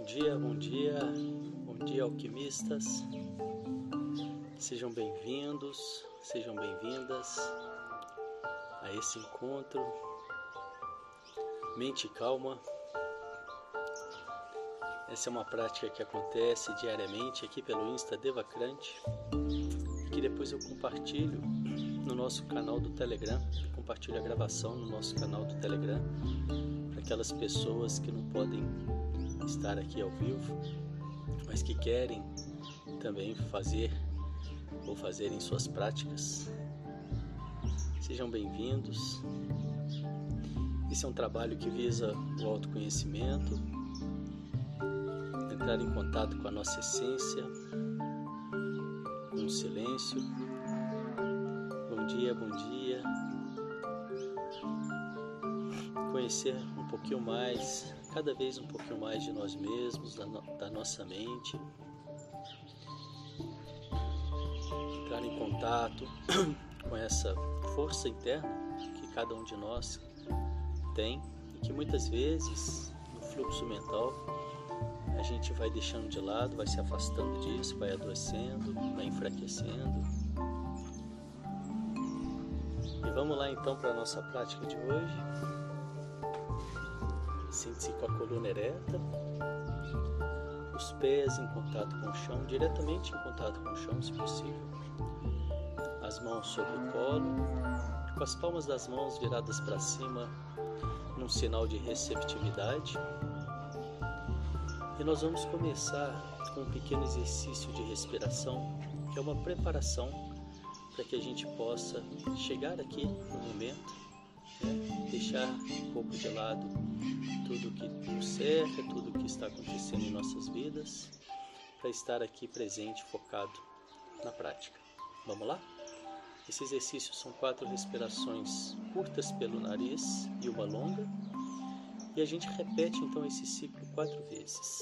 Bom dia, bom dia, bom dia, alquimistas. Sejam bem-vindos, sejam bem-vindas a esse encontro. Mente calma. Essa é uma prática que acontece diariamente aqui pelo Insta Devacrante, que depois eu compartilho no nosso canal do Telegram. Compartilho a gravação no nosso canal do Telegram para aquelas pessoas que não podem estar aqui ao vivo, mas que querem também fazer ou fazerem suas práticas. Sejam bem-vindos. Esse é um trabalho que visa o autoconhecimento, entrar em contato com a nossa essência, com o silêncio. Bom dia, bom dia. Conhecer um pouquinho mais cada vez um pouquinho mais de nós mesmos, da, no, da nossa mente, entrar em contato com essa força interna que cada um de nós tem e que muitas vezes no fluxo mental a gente vai deixando de lado, vai se afastando disso, vai adoecendo, vai enfraquecendo. E vamos lá então para a nossa prática de hoje. Sente-se com a coluna ereta, os pés em contato com o chão, diretamente em contato com o chão, se possível. As mãos sobre o colo, com as palmas das mãos viradas para cima, num sinal de receptividade. E nós vamos começar com um pequeno exercício de respiração, que é uma preparação para que a gente possa chegar aqui no momento, deixar um pouco de lado tudo que nos cerca, tudo que está acontecendo em nossas vidas, para estar aqui presente, focado na prática. Vamos lá? Esse exercício são quatro respirações curtas pelo nariz e uma longa, e a gente repete então esse ciclo quatro vezes.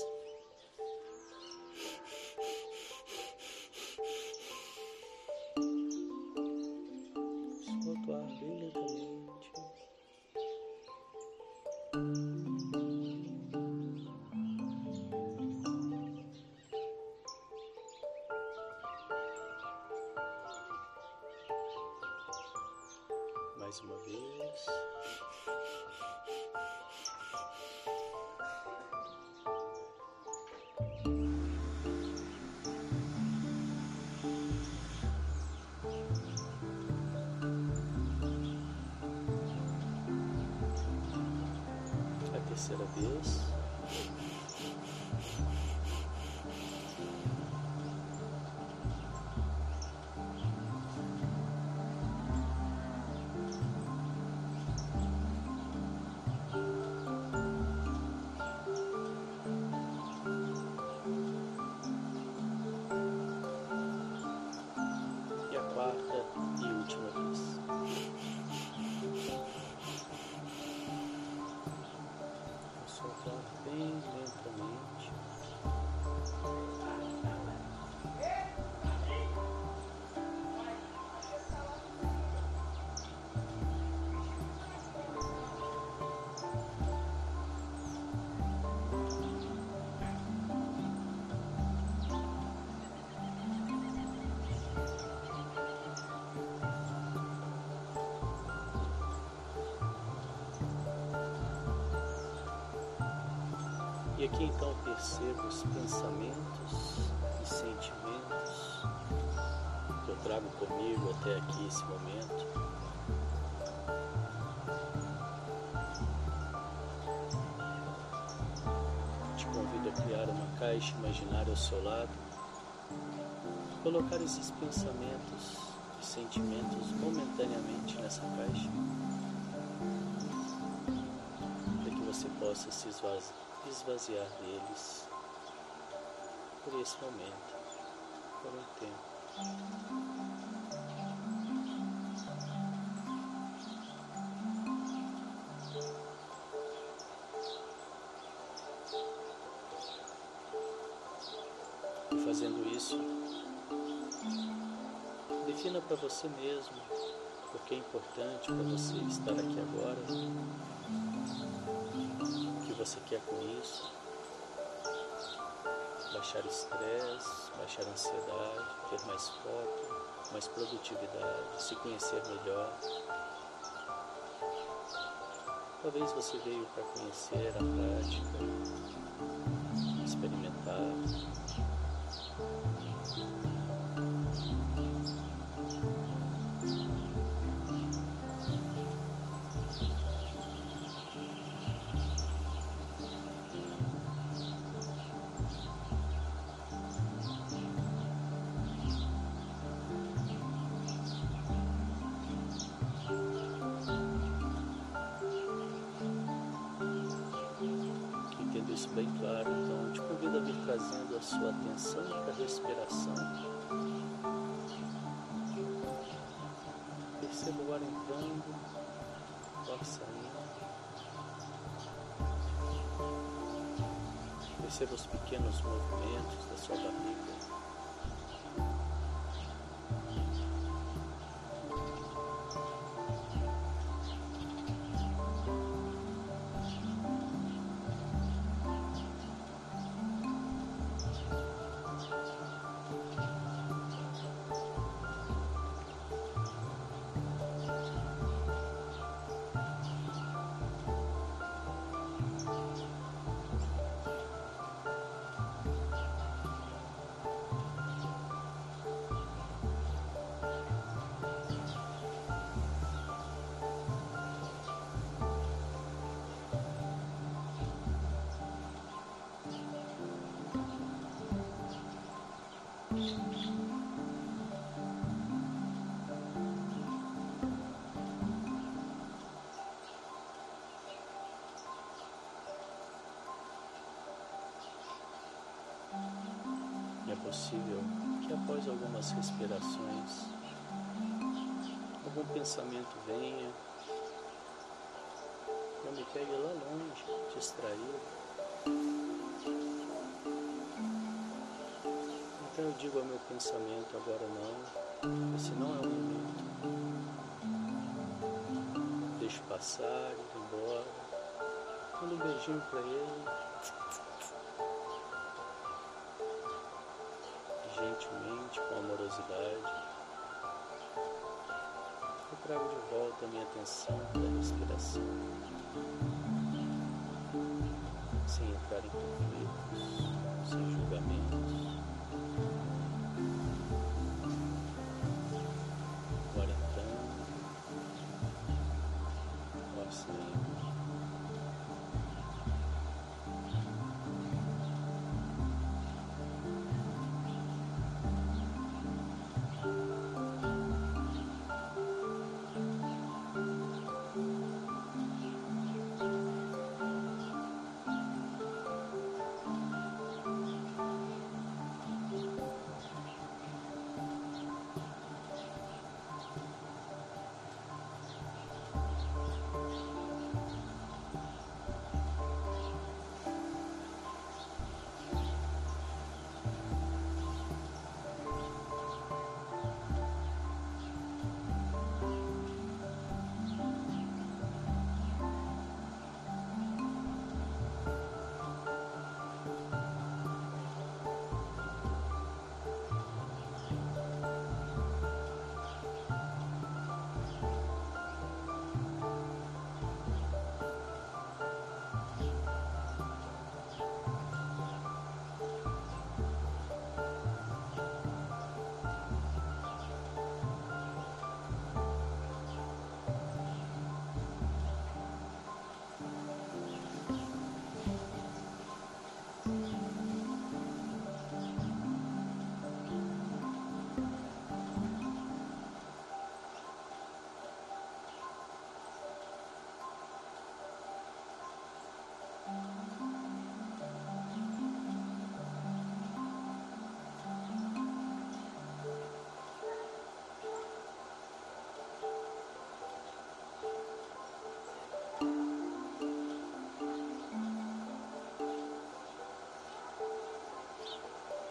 E aqui então percebo os pensamentos e sentimentos que eu trago comigo até aqui esse momento. Te convido a criar uma caixa imaginária ao seu lado, colocar esses pensamentos e sentimentos momentaneamente nessa caixa, para que você possa se esvaziar esvaziar deles por esse momento, por um tempo. E fazendo isso, defina para você mesmo o que é importante para você estar aqui agora você quer com isso. baixar estresse, baixar ansiedade, ter mais foco, mais produtividade, se conhecer melhor. Talvez você veio para conhecer a prática, experimentar. Trazendo a sua atenção para a respiração. Perceba o ar entrando, o ar saindo. Perceba os pequenos movimentos da sua barriga. Possível que após algumas respirações, algum pensamento venha, eu me pegue lá longe, distraído. Então eu digo ao meu pensamento, agora não, esse não é o momento. Deixo passar, ir embora. Mando um beijinho para ele. Amorosidade. Eu trago de volta a minha atenção para a respiração,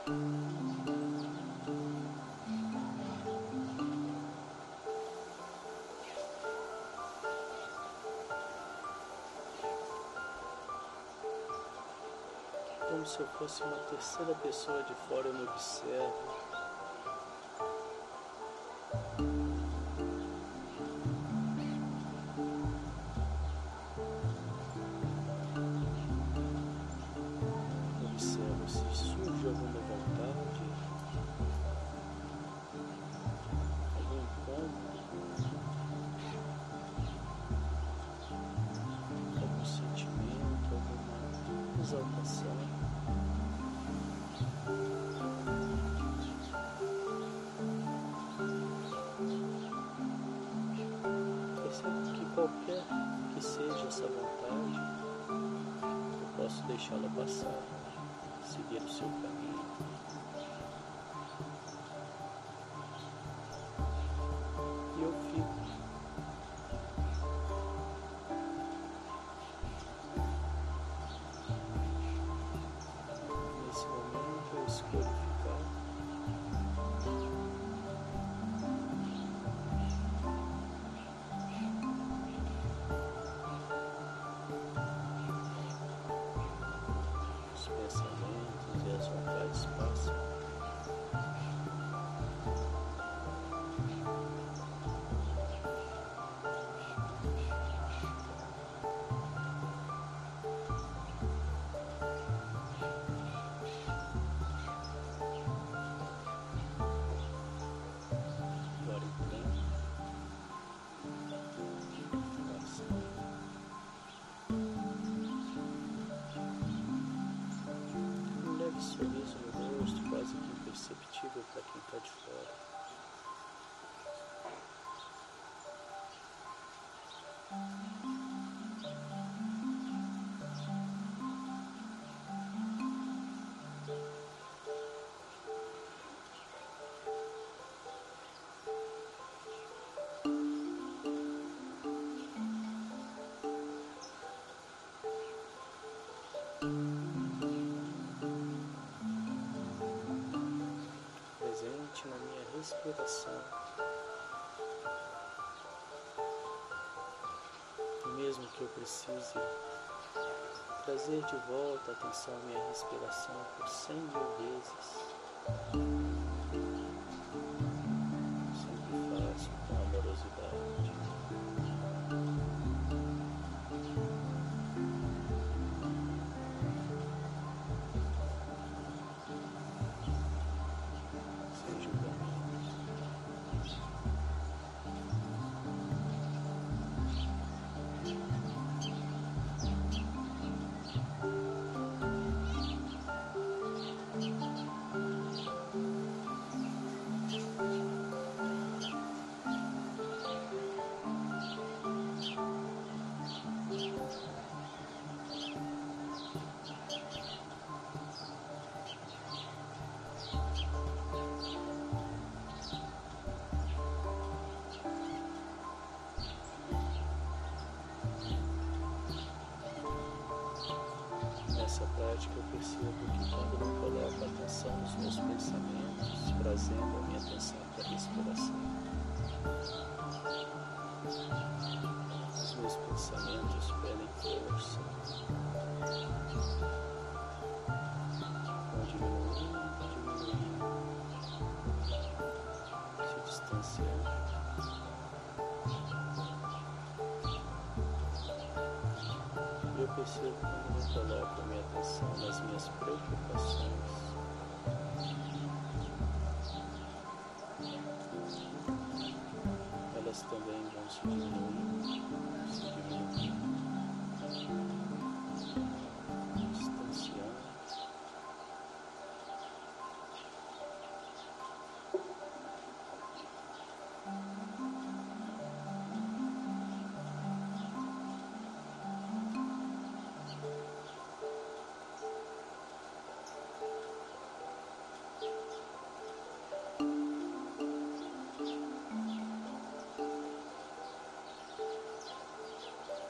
Como se eu fosse uma terceira pessoa de fora, eu me observo. As vontades que imperceptível para quem está de fora. Presente respiração. E mesmo que eu precise trazer de volta a atenção à minha respiração por cem mil vezes, Nessa prática eu percebo que quando eu coloco a atenção nos meus pensamentos, trazendo a minha atenção para a respiração, os meus pensamentos perdem força, vão diminuindo, diminuindo, se distanciando. Percebo quando eu coloco minha atenção nas minhas preocupações.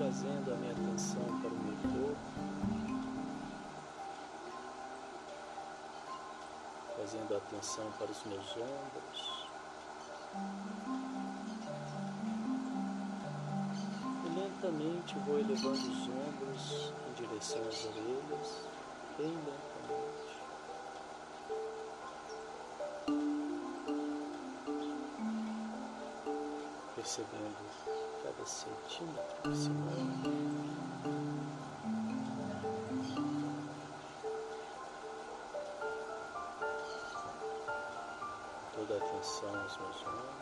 trazendo a minha atenção para o meu corpo, trazendo a atenção para os meus ombros. E lentamente vou elevando os ombros em direção às orelhas, bem lentamente. Percebendo cada centímetro que se move. Toda atenção aos meus ombros.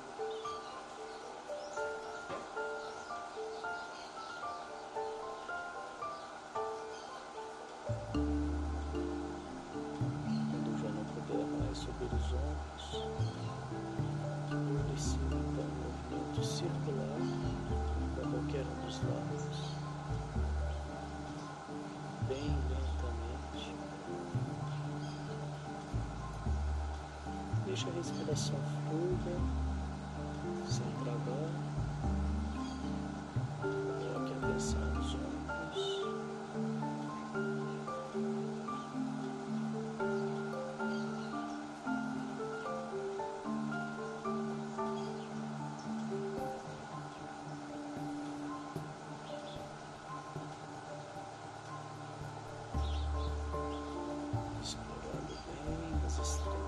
Quando já não puder mais subir os ombros, eu inicio então um movimento circular um dos lados, bem lentamente. Deixa a respiração fluida, sem travar. Bem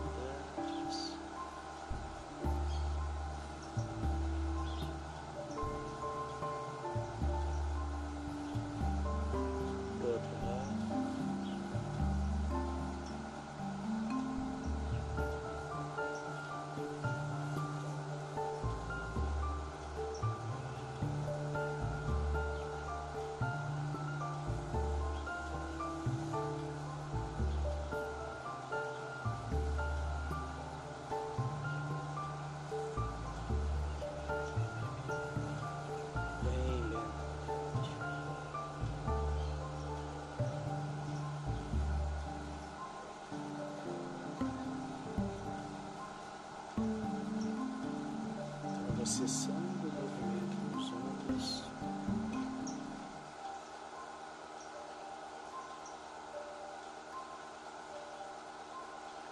Então, vou cessando o movimento nos ombros.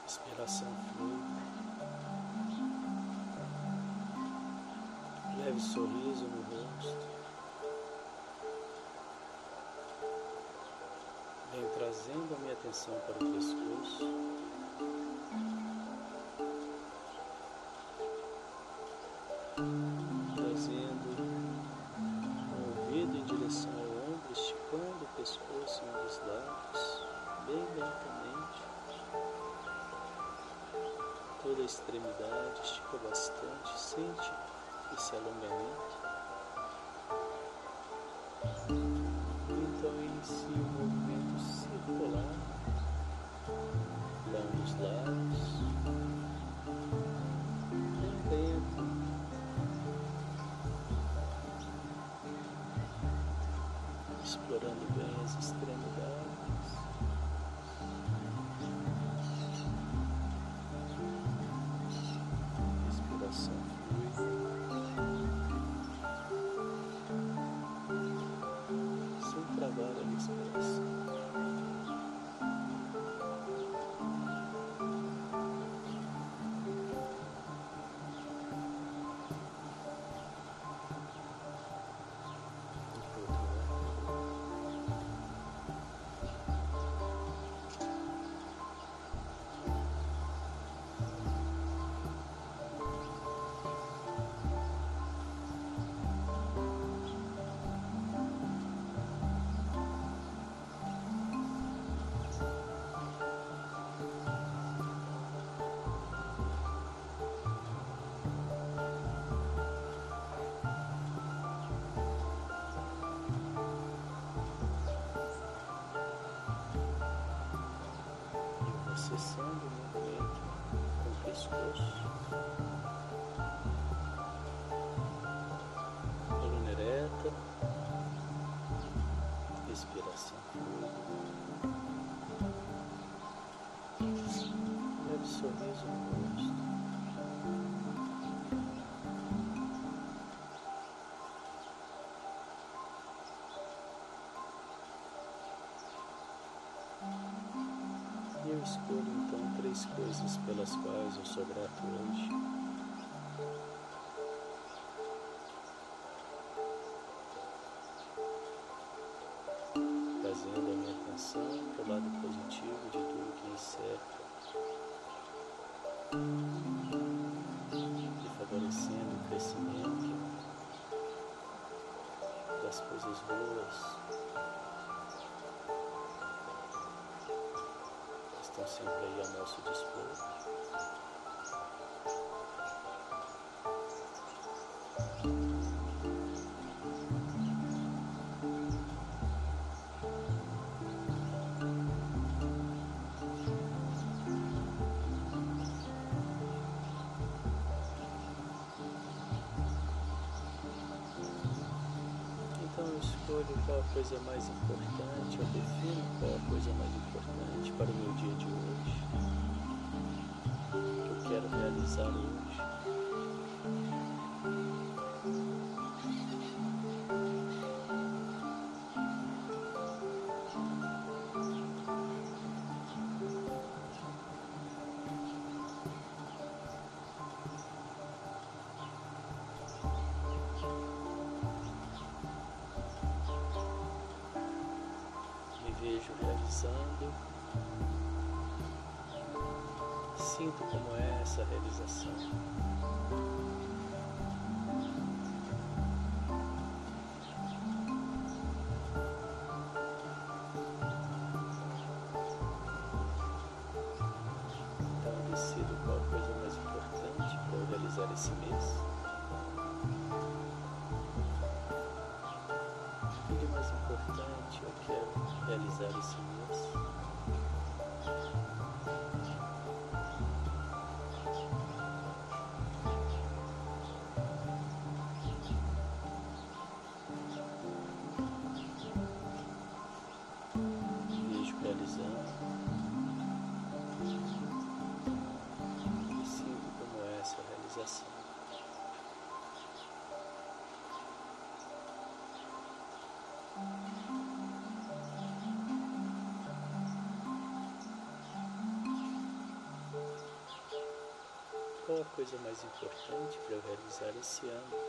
Respiração fluida. Leve sorriso no rosto. Venho trazendo a minha atenção para o pescoço. Acessando o movimento com o pescoço. Coluna ereta. Respiração fluida. Leve sorriso no eu escolho então três coisas pelas quais eu sou grato hoje. Qual a coisa mais importante, eu defino qual a coisa mais importante para o meu dia de hoje, eu quero realizar hoje. Vejo realizando. Sinto como é essa realização. Então decido qual a coisa mais importante para realizar esse mês. O que mais importante eu quero realizar esse mês? Vejo realizando e sinto como é essa realização. Qual a coisa mais importante para eu realizar esse ano?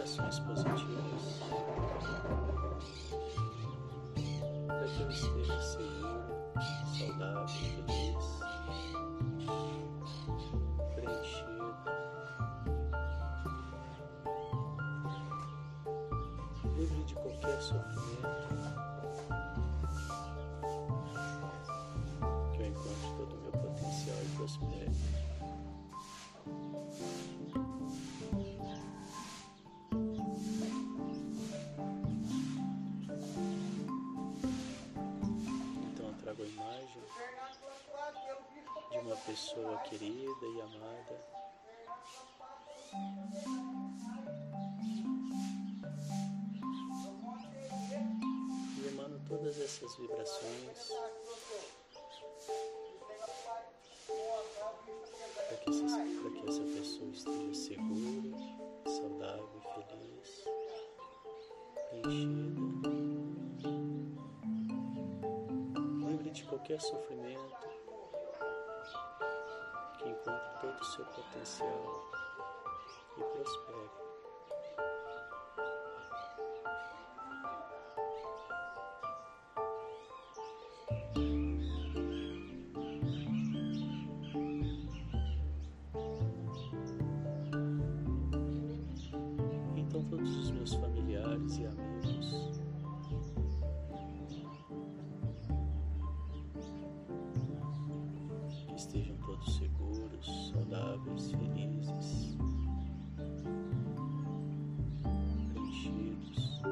Vibrações positivas para que eu esteja seguro, saudável, feliz, preenchido, livre de qualquer sofrimento, pessoa querida e amada. E emano todas essas vibrações para que, essa, para que essa pessoa esteja segura, saudável feliz, preenchida. Livre de qualquer sofrimento todo o seu potencial e prospere. Então todos os meus familiares e amigos estejam todos seguros, felizes, preenchidos.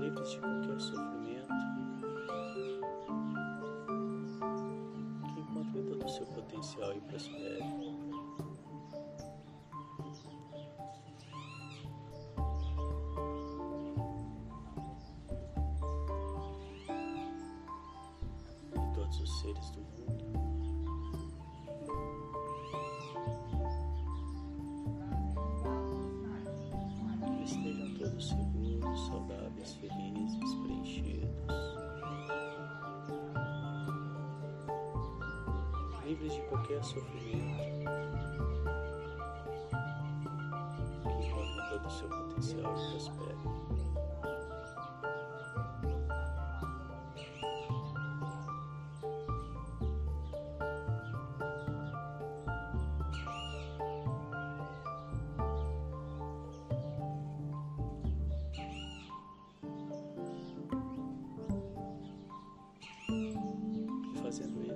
Livres de qualquer sofrimento, que encontrem todo o seu potencial e prospere. Todos os seres do mundo. Estejam todos seguros, saudáveis, felizes, preenchidos, livres de qualquer sofrimento,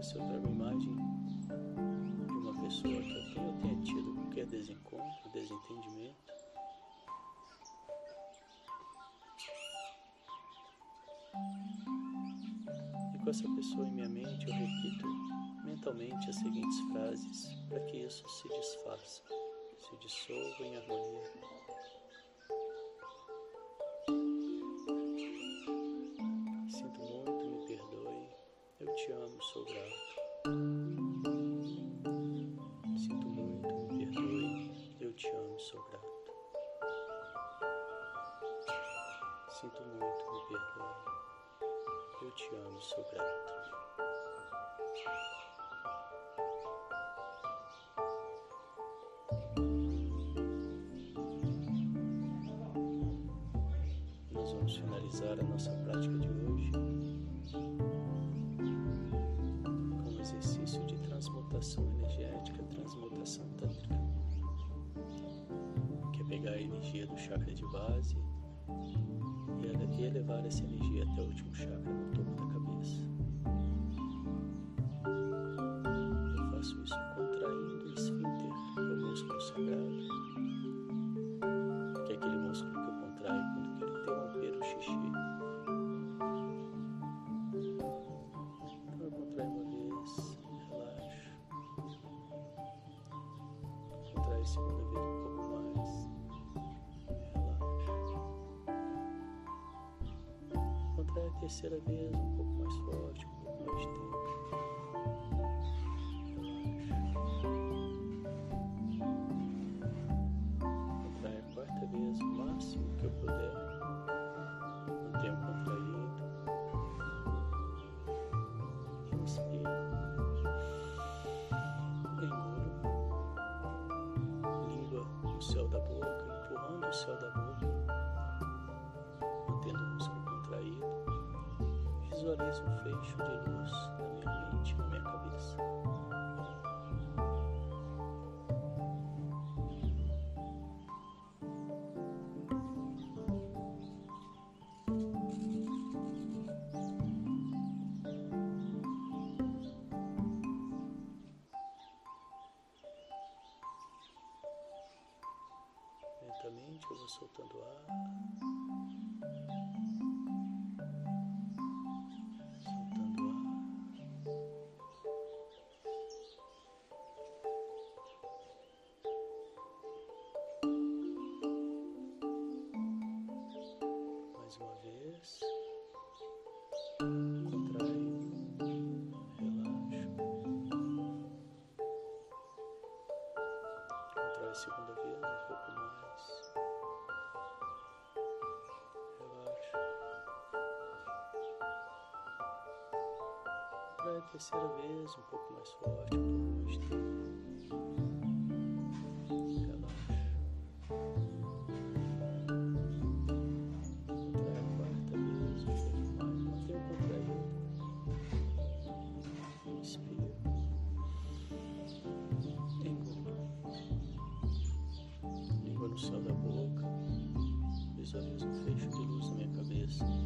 isso, eu trago a imagem de uma pessoa que eu tenha tido qualquer desencontro, desentendimento. E com essa pessoa em minha mente, eu repito mentalmente as seguintes frases para que isso se desfaça, se dissolva em harmonia. Eu te amo, sou grato. Nós vamos finalizar a nossa prática de hoje com um exercício de transmutação energética, transmutação tântrica, que é pegar a energia do chakra de base e ele- elevar essa energia até o último chakra no topo da cabeça. Visualizo um fecho de luz A terceira vez, um pouco mais forte, um mais tempo. Relaxa. Contrai a quarta vez, um pouco mais. Mantenha contraído. Inspira. Engula. Língua no céu da boca. Visualiza um fecho de luz na minha cabeça.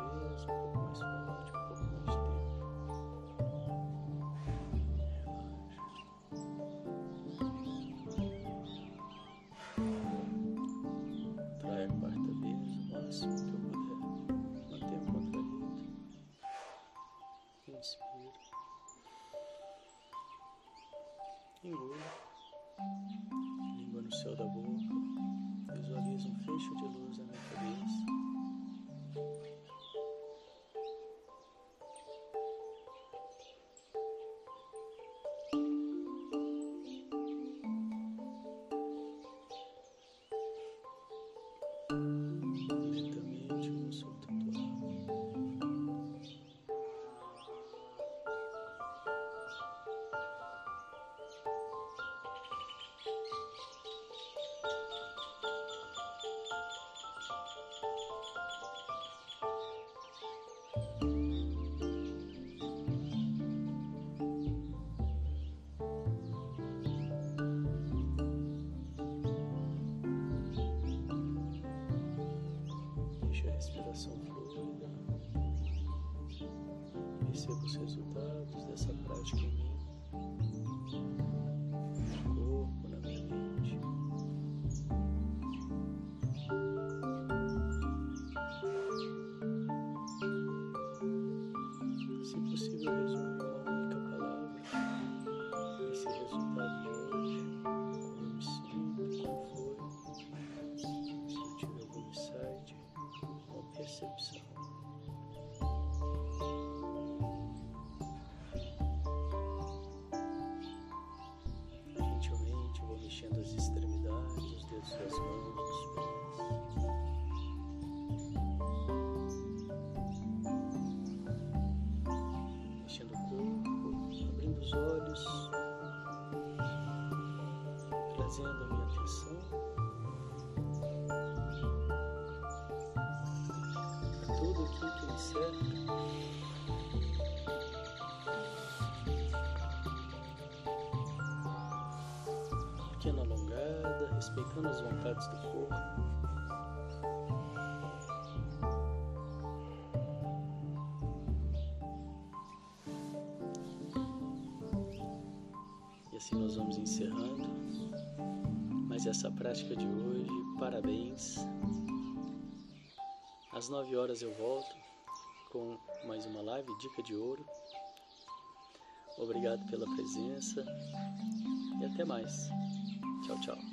Engula. Perceba os resultados dessa prática em mim, no corpo, na minha mente. Se possível, resumir uma única palavra esse resultado de hoje, como eu me sinto, como foi, se eu tiver algum insight, uma percepção. Dedos das mãos, dos pés. Mexendo o corpo, abrindo os olhos, trazendo a minha atenção a tudo que me cerca. Respeitando as vontades do corpo. E assim nós vamos encerrando mais essa prática de hoje. Parabéns. Às 9 horas eu volto com mais uma live Dica de Ouro. Obrigado pela presença e até mais. Tchau, tchau.